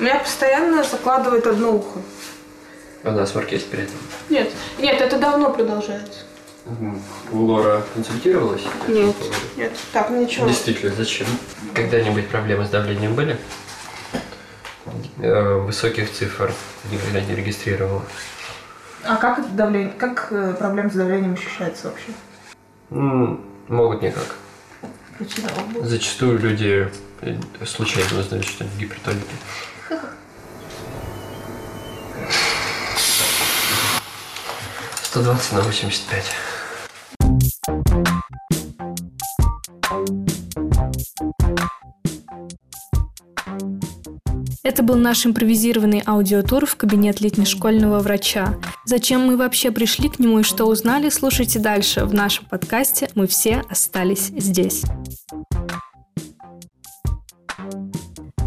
Меня постоянно закладывает одно ухо. А насморк есть при этом? Нет, нет, это давно продолжается. Лора консультировалась? Нет, нет, так, ничего. Действительно, зачем? Когда-нибудь проблемы с давлением были? Э, Высоких цифр никогда не регистрировала. А как это давление, как э, проблема с давлением ощущается вообще? М, Могут никак. Зачастую люди э, случайно узнают, что они гипертоники. Сто двадцать на восемьдесят пять. Это был наш импровизированный аудиотур в кабинет летнешкольного врача. Зачем мы вообще пришли к нему и что узнали, слушайте дальше в нашем подкасте «Мы все остались здесь».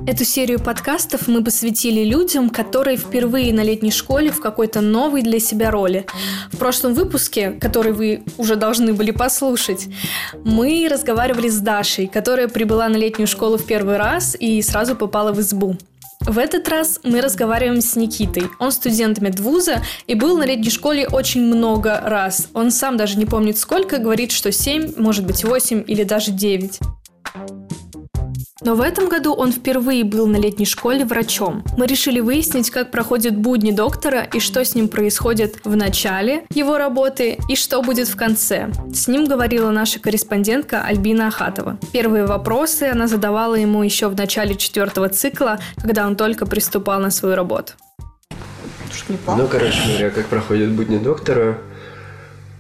Эту серию подкастов мы посвятили людям, которые впервые на летней школе в какой-то новой для себя роли. В прошлом выпуске, который вы уже должны были послушать, мы разговаривали с Дашей, которая прибыла на летнюю школу в первый раз и сразу попала в избу. В этот раз мы разговариваем с Никитой. Он студент медвуза и был на летней школе очень много раз. Он сам даже не помнит сколько, говорит, что 7, может быть 8 или даже 9. Но в этом году он впервые был на летней школе врачом. Мы решили выяснить, как проходят будни доктора и что с ним происходит в начале его работы и что будет в конце. С ним говорила наша корреспондентка Альбина Ахатова. Первые вопросы она задавала ему еще в начале четвертого цикла, когда он только приступал на свою работу. Ну, короче говоря, как проходят будни доктора.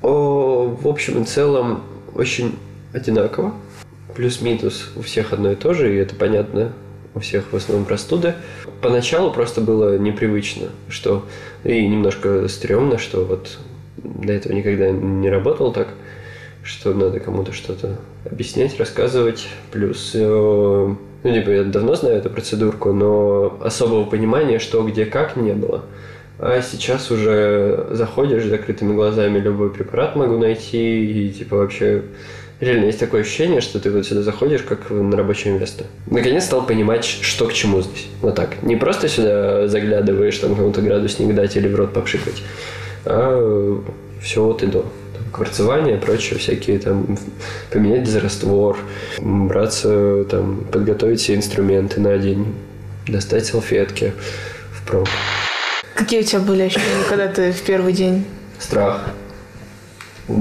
О, в общем и целом, очень одинаково. Плюс-минус у всех одно и то же, и это понятно, у всех в основном простуды. Поначалу просто было непривычно, что и немножко стрёмно, что вот до этого никогда не работал так, что надо кому-то что-то объяснять, рассказывать. Плюс, э, ну, типа, я давно знаю эту процедурку, но особого понимания, что, где, как, не было. А сейчас уже заходишь с закрытыми глазами, любой препарат могу найти, и типа вообще реально есть такое ощущение, что ты вот сюда заходишь как на рабочее место. Наконец стал понимать, что к чему здесь. Вот так. Не просто сюда заглядываешь, там кому-то градусник дать или в рот попшикать, а все от и до. Там, кварцевание, прочее, всякие там поменять дезраствор, браться, там, подготовить все инструменты на день, достать салфетки впрок. Какие у тебя были ощущения, когда ты в первый день? Страх.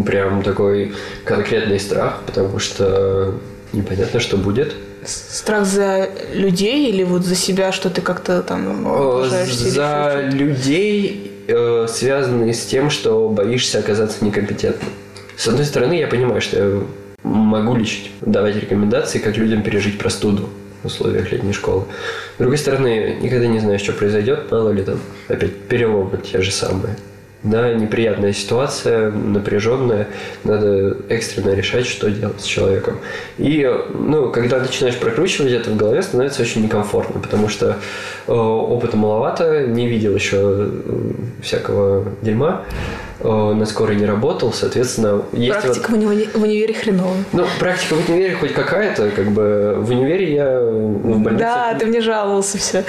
Прям такой конкретный страх, потому что непонятно, что будет. Страх за людей или вот за себя, что ты как-то там или За людей, э, связанные с тем, что боишься оказаться некомпетентным. С одной стороны, я понимаю, что я могу лечить, давать рекомендации, как людям пережить простуду в условиях летней школы. С другой стороны, никогда не знаешь, что произойдет, мало ли там опять переломы те же самые. Да, неприятная ситуация, напряженная, надо экстренно решать, что делать с человеком. И, ну, когда начинаешь прокручивать это в голове, становится очень некомфортно, потому что э, опыта маловато, не видел еще э, всякого дерьма, э, на скорой не работал, соответственно, есть вот- Практика в, уни- в универе хреновая. ну, практика в универе хоть какая-то, как бы в универе я в больнице. Да, ты мне жаловался все.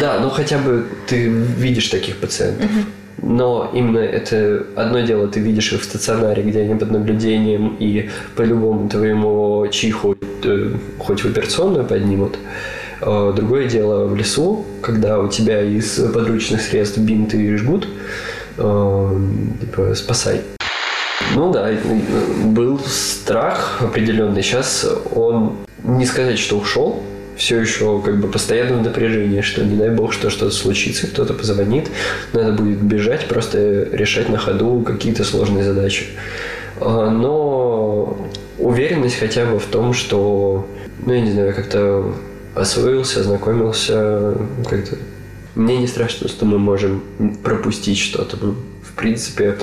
Да, ну хотя бы ты видишь таких пациентов. Но именно это одно дело, ты видишь их в стационаре, где они под наблюдением, и по любому твоему чиху э, хоть в операционную поднимут. А Другое дело в лесу, когда у тебя из подручных средств бинты и жгут, э, типа спасай. Ну да, был страх определенный. Сейчас он, не сказать, что ушел, все еще как бы постоянно в напряжении, что не дай бог, что что-то случится, кто-то позвонит, надо будет бежать, просто решать на ходу какие-то сложные задачи. А, Но уверенность хотя бы в том, что, ну я не знаю, как-то освоился, ознакомился, как-то мне не страшно, что мы можем пропустить что-то. Мы, в принципе,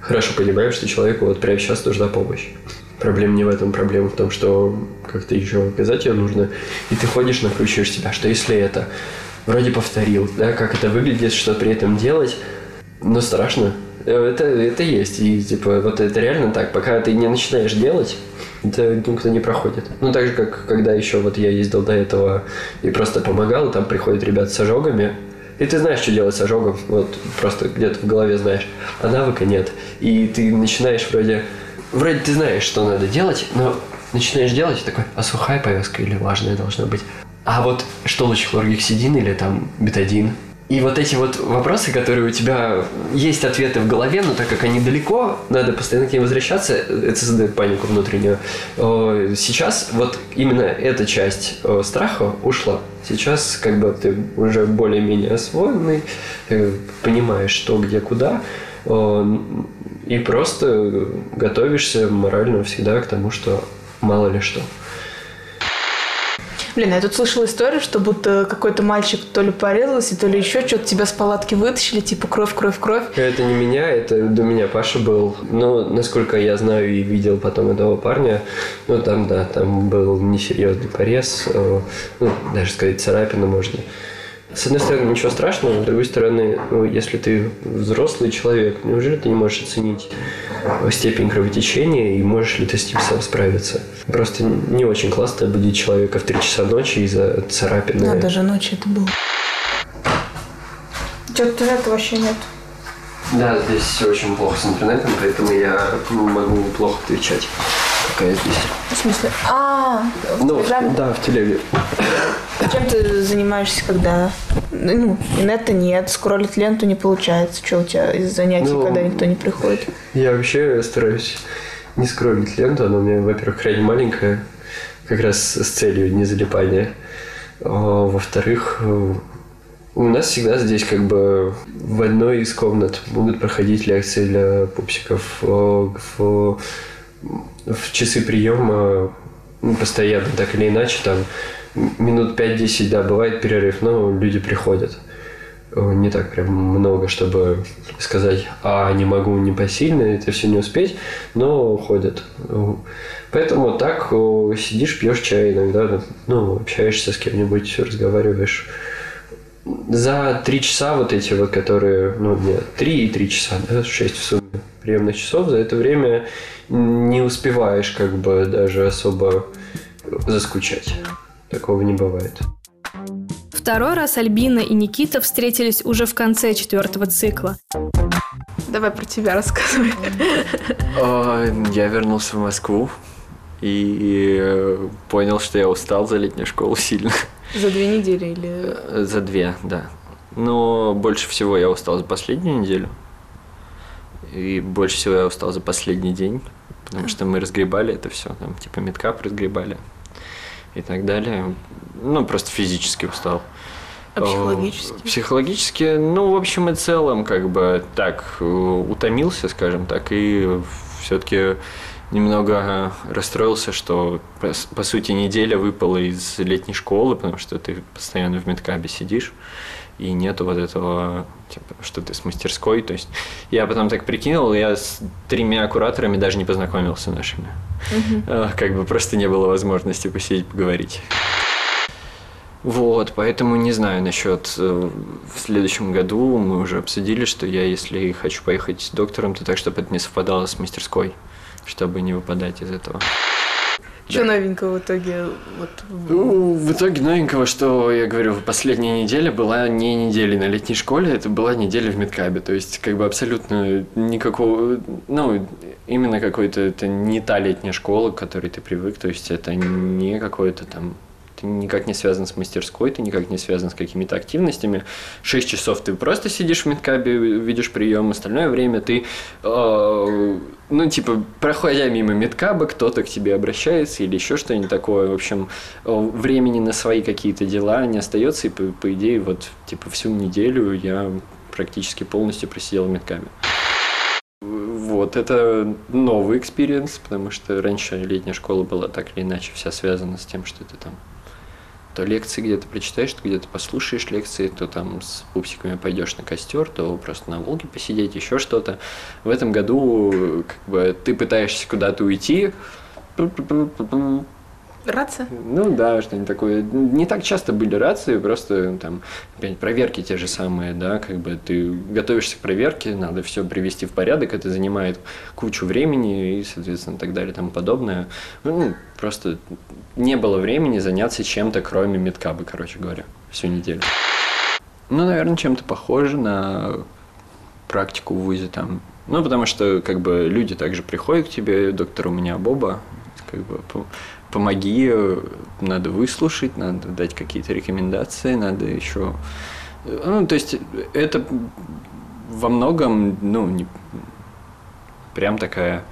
хорошо понимаем, что человеку вот прямо сейчас нужна помощь. Проблема не в этом, проблема в том, что как-то еще оказать ее нужно. И ты ходишь, накручиваешь себя, что если это вроде повторил, да, как это выглядит, что при этом делать. Ну, страшно. Э, это, это есть. И, типа, вот это реально так. Пока ты не начинаешь делать, это никто не проходит. Ну, так же, как когда еще вот я ездил до этого и просто помогал, там приходят ребята с ожогами, и ты знаешь, что делать с ожогом, вот просто где-то в голове знаешь, а навыка нет. И ты начинаешь вроде, вроде ты знаешь, что надо делать, но начинаешь делать, такой, а сухая повязка или влажная должна быть? А вот что лучше, хлоргексидин или там бетадин? И вот эти вот вопросы, которые у тебя есть ответы в голове, но так как они далеко, надо постоянно к ним возвращаться, это создает панику внутреннюю. Сейчас вот именно эта часть страха ушла. Сейчас как бы ты уже более-менее освоенный, понимаешь, что, где, куда, и просто готовишься морально всегда к тому, что мало ли что. Блин, я тут слышала историю, что будто какой-то мальчик то ли порезался, то ли еще что-то тебя с палатки вытащили, типа кровь, кровь, кровь. Это не меня, это до меня Паша был. Но, насколько я знаю и видел потом этого парня, ну, там, да, там был несерьезный порез, ну, даже сказать, царапина можно. С одной стороны, ничего страшного, с другой стороны, ну, если ты взрослый человек, неужели ты не можешь оценить степень кровотечения и можешь ли ты с ним сам справиться? Просто не очень классно будить человека в 3 часа ночи из-за царапины. Да, даже ночью это было. Что-то интернета вообще нет. Да, здесь все очень плохо с интернетом, поэтому я могу плохо отвечать. Какая здесь. В смысле? А, ну, да, в телеге. Чем ты занимаешься, когда ну, инета нет, скроллить ленту не получается? Что у тебя из занятий, ну, когда никто не приходит? Я вообще стараюсь не скроллить ленту. Она у меня, во-первых, крайне маленькая, как раз с целью не залипания. А, во-вторых, у нас всегда здесь как бы в одной из комнат будут проходить лекции для пупсиков. В, в часы приема ну, постоянно, так или иначе, там минут 5-10, да, бывает перерыв, но люди приходят. Не так прям много, чтобы сказать, а не могу не посильно, это все не успеть, но ходят. Поэтому так сидишь, пьешь чай иногда, ну, общаешься с кем-нибудь, разговариваешь. За три часа вот эти вот, которые, ну, нет, три и три часа, да, шесть в сумме приемных часов, за это время не успеваешь как бы даже особо заскучать. Такого не бывает. Второй раз Альбина и Никита встретились уже в конце четвертого цикла. Давай про тебя рассказывай. А, я вернулся в Москву и понял, что я устал за летнюю школу сильно. За две недели или? За две, да. Но больше всего я устал за последнюю неделю. И больше всего я устал за последний день, потому что мы разгребали это все, там, типа медкап разгребали и так далее. Ну, просто физически устал. А психологически? Психологически, ну, в общем и целом, как бы так, э, утомился, скажем так, и все-таки немного расстроился, что, по, по сути, неделя выпала из летней школы, потому что ты постоянно в медкабе сидишь и нету вот этого, типа, что ты с мастерской. То есть я потом так прикинул, я с тремя кураторами даже не познакомился нашими. Угу. Как бы просто не было возможности посидеть, поговорить. Вот, поэтому не знаю насчет э, в следующем году мы уже обсудили, что я, если хочу поехать с доктором, то так, чтобы это не совпадало с мастерской, чтобы не выпадать из этого. Что да. новенького в итоге? Вот... Ну, в итоге новенького, что я говорю, последняя неделя была не неделя на летней школе, это была неделя в медкабе. То есть, как бы абсолютно никакого, ну, именно какой-то, это не та летняя школа, к которой ты привык, то есть это не какой-то там ты никак не связан с мастерской, ты никак не связан с какими-то активностями. Шесть часов ты просто сидишь в медкабе, видишь прием, остальное время ты, э, ну, типа, проходя мимо медкаба, кто-то к тебе обращается или еще что-нибудь такое. В общем, времени на свои какие-то дела не остается, и, по, по идее, вот, типа, всю неделю я практически полностью просидел в медкабе. Вот, это новый experience, потому что раньше летняя школа была так или иначе вся связана с тем, что ты там то лекции где-то прочитаешь, то где-то послушаешь лекции, то там с пупсиками пойдешь на костер, то просто на Волге посидеть, еще что-то. В этом году как бы ты пытаешься куда-то уйти, Рация? Ну да, что-нибудь такое. Не так часто были рации, просто там опять проверки те же самые, да, как бы ты готовишься к проверке, надо все привести в порядок, это занимает кучу времени и, соответственно, так далее и тому подобное. Ну, просто не было времени заняться чем-то, кроме медкаба, короче говоря, всю неделю. Ну, наверное, чем-то похоже на практику в ВУЗе там. Ну, потому что, как бы, люди также приходят к тебе, доктор у меня Боба, как бы, помоги, надо выслушать, надо дать какие-то рекомендации, надо еще... Ну, то есть, это во многом, ну, не, прям такая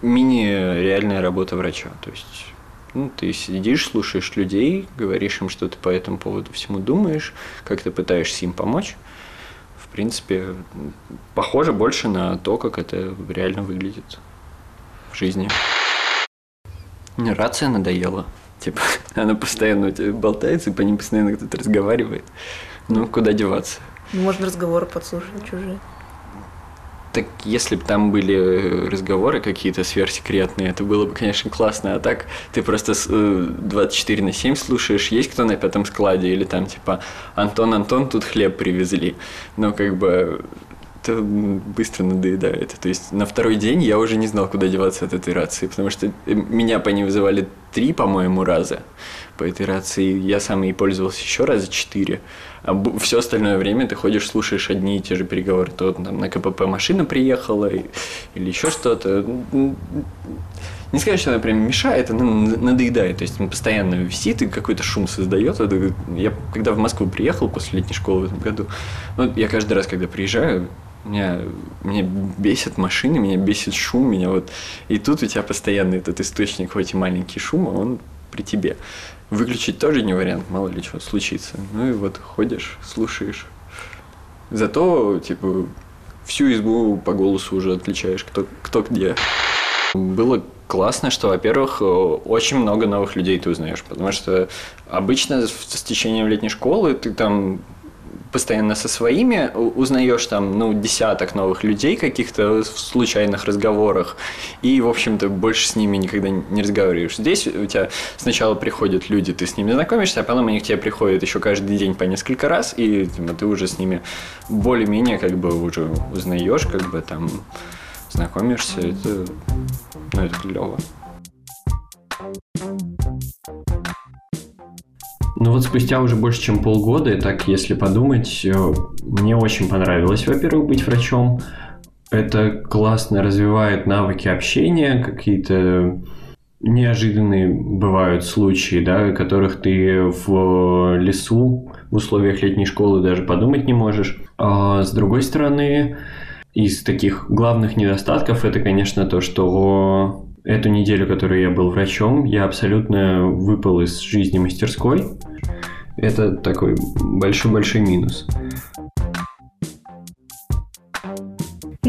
мини-реальная работа врача. То есть, ну, ты сидишь, слушаешь людей, говоришь им, что ты по этому поводу всему думаешь, как ты пытаешься им помочь. В принципе, похоже больше на то, как это реально выглядит в жизни. Рация надоела. Типа, она постоянно у тебя болтается, и по ней постоянно кто-то разговаривает. Ну, куда деваться? Ну, можно разговоры подслушивать чужие. Так если бы там были разговоры какие-то сверхсекретные, это было бы, конечно, классно. А так ты просто 24 э, на 7 слушаешь, есть кто на пятом складе, или там типа Антон, Антон, тут хлеб привезли. Но как бы это быстро надоедает. То есть на второй день я уже не знал, куда деваться от этой рации, потому что э, меня по ней вызывали три, по-моему, раза по этой рации. Я сам ей пользовался еще раза четыре. А все остальное время ты ходишь, слушаешь одни и те же переговоры. То там на КПП машина приехала или еще что-то. Не сказать, что она прям мешает, она надоедает. То есть он постоянно висит и какой-то шум создает. Я когда в Москву приехал после летней школы в этом году, ну, я каждый раз, когда приезжаю, меня, меня бесит машины, меня бесит шум, меня вот... И тут у тебя постоянно этот источник, хоть и маленький шум, а он при тебе. Выключить тоже не вариант, мало ли что случится. Ну и вот ходишь, слушаешь. Зато, типа, всю избу по голосу уже отличаешь, кто, кто где. Было классно, что, во-первых, очень много новых людей ты узнаешь, потому что обычно с течением летней школы ты там постоянно со своими, узнаешь там, ну, десяток новых людей каких-то в случайных разговорах, и, в общем-то, больше с ними никогда не разговариваешь. Здесь у тебя сначала приходят люди, ты с ними знакомишься, а потом они к тебе приходят еще каждый день по несколько раз, и типа, ты уже с ними более-менее как бы уже узнаешь, как бы там знакомишься, это, ну, это клево. Ну вот спустя уже больше, чем полгода, и так если подумать, э, мне очень понравилось, во-первых, быть врачом. Это классно развивает навыки общения, какие-то неожиданные бывают случаи, да, о которых ты в лесу в условиях летней школы даже подумать не можешь. А с другой стороны, из таких главных недостатков это, конечно, то, что эту неделю, которую я был врачом, я абсолютно выпал из жизни мастерской. Это такой большой-большой минус.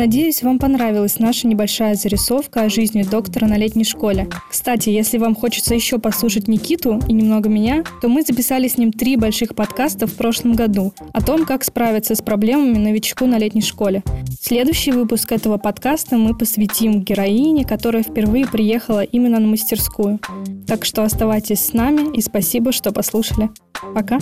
Надеюсь, вам понравилась наша небольшая зарисовка о жизни доктора на летней школе. Кстати, если вам хочется еще послушать Никиту и немного меня, то мы записали с ним три больших подкаста в прошлом году о том, как справиться с проблемами новичку на летней школе. Следующий выпуск этого подкаста мы посвятим героине, которая впервые приехала именно на мастерскую. Так что оставайтесь с нами и спасибо, что послушали. Пока!